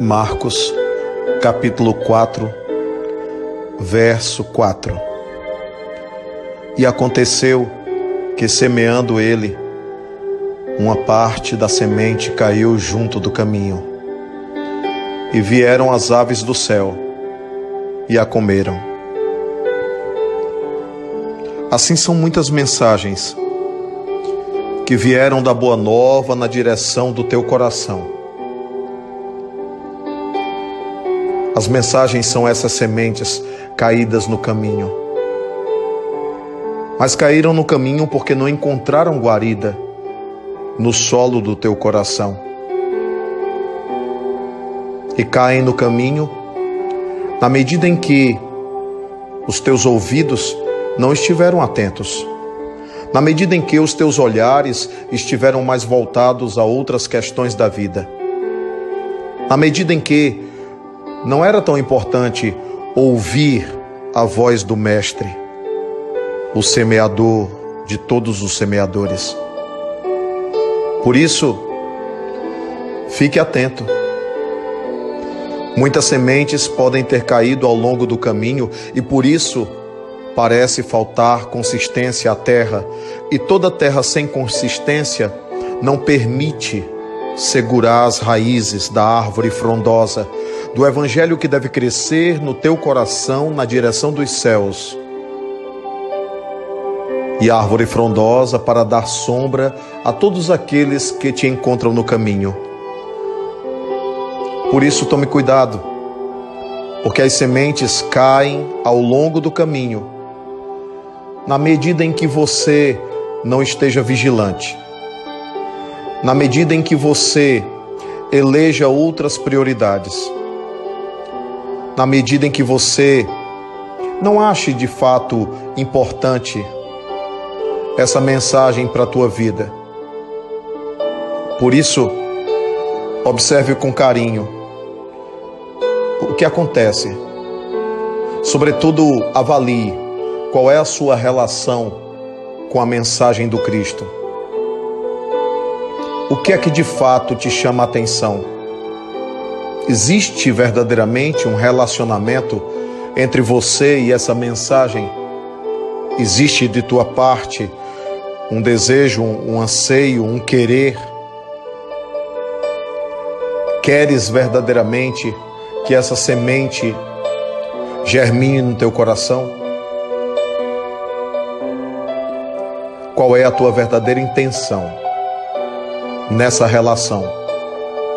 Marcos, capítulo 4, verso 4. E aconteceu que, semeando ele, uma parte da semente caiu junto do caminho, e vieram as aves do céu e a comeram. Assim são muitas mensagens que vieram da Boa Nova na direção do teu coração As mensagens são essas sementes caídas no caminho. Mas caíram no caminho porque não encontraram guarida no solo do teu coração. E caem no caminho na medida em que os teus ouvidos não estiveram atentos, na medida em que os teus olhares estiveram mais voltados a outras questões da vida, na medida em que não era tão importante ouvir a voz do Mestre, o semeador de todos os semeadores. Por isso, fique atento. Muitas sementes podem ter caído ao longo do caminho e por isso parece faltar consistência à terra, e toda terra sem consistência não permite segurar as raízes da árvore frondosa do evangelho que deve crescer no teu coração na direção dos céus. E árvore frondosa para dar sombra a todos aqueles que te encontram no caminho. Por isso, tome cuidado, porque as sementes caem ao longo do caminho, na medida em que você não esteja vigilante, na medida em que você eleja outras prioridades na medida em que você não ache de fato importante essa mensagem para a tua vida. Por isso, observe com carinho o que acontece. Sobretudo, avalie qual é a sua relação com a mensagem do Cristo. O que é que de fato te chama a atenção? Existe verdadeiramente um relacionamento entre você e essa mensagem? Existe de tua parte um desejo, um anseio, um querer? Queres verdadeiramente que essa semente germine no teu coração? Qual é a tua verdadeira intenção nessa relação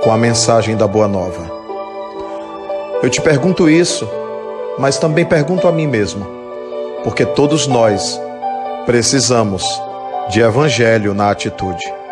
com a mensagem da Boa Nova? Eu te pergunto isso, mas também pergunto a mim mesmo, porque todos nós precisamos de evangelho na atitude.